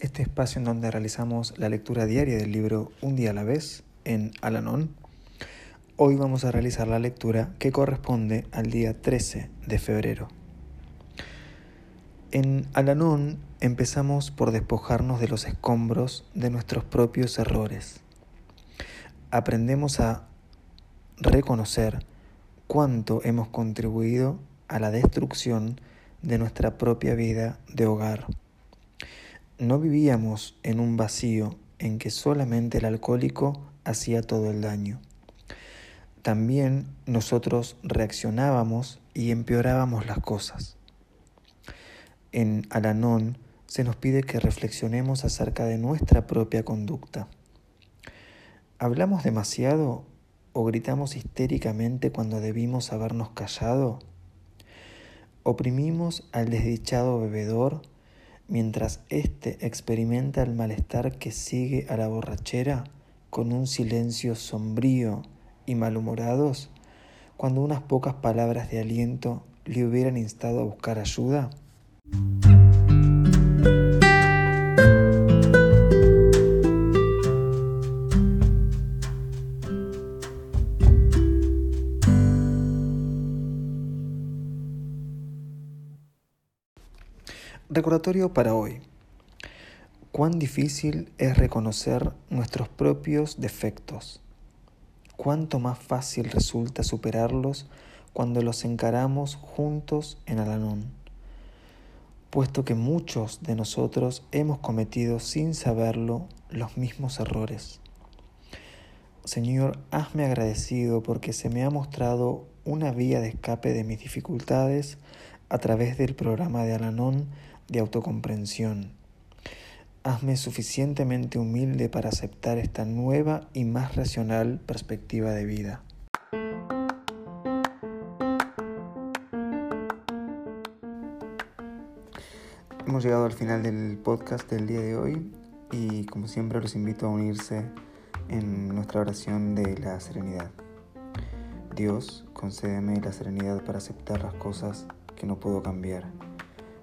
este espacio en donde realizamos la lectura diaria del libro Un día a la vez en Alanon Hoy vamos a realizar la lectura que corresponde al día 13 de febrero. En Alanón empezamos por despojarnos de los escombros de nuestros propios errores. Aprendemos a reconocer cuánto hemos contribuido a la destrucción de nuestra propia vida de hogar. No vivíamos en un vacío en que solamente el alcohólico hacía todo el daño también nosotros reaccionábamos y empeorábamos las cosas. En Alanón se nos pide que reflexionemos acerca de nuestra propia conducta. ¿Hablamos demasiado o gritamos histéricamente cuando debimos habernos callado? ¿Oprimimos al desdichado bebedor mientras éste experimenta el malestar que sigue a la borrachera con un silencio sombrío y malhumorados cuando unas pocas palabras de aliento le hubieran instado a buscar ayuda? Recordatorio para hoy. Cuán difícil es reconocer nuestros propios defectos cuánto más fácil resulta superarlos cuando los encaramos juntos en Alanón, puesto que muchos de nosotros hemos cometido sin saberlo los mismos errores. Señor, hazme agradecido porque se me ha mostrado una vía de escape de mis dificultades a través del programa de Alanón de autocomprensión Hazme suficientemente humilde para aceptar esta nueva y más racional perspectiva de vida. Hemos llegado al final del podcast del día de hoy y como siempre los invito a unirse en nuestra oración de la serenidad. Dios, concédeme la serenidad para aceptar las cosas que no puedo cambiar,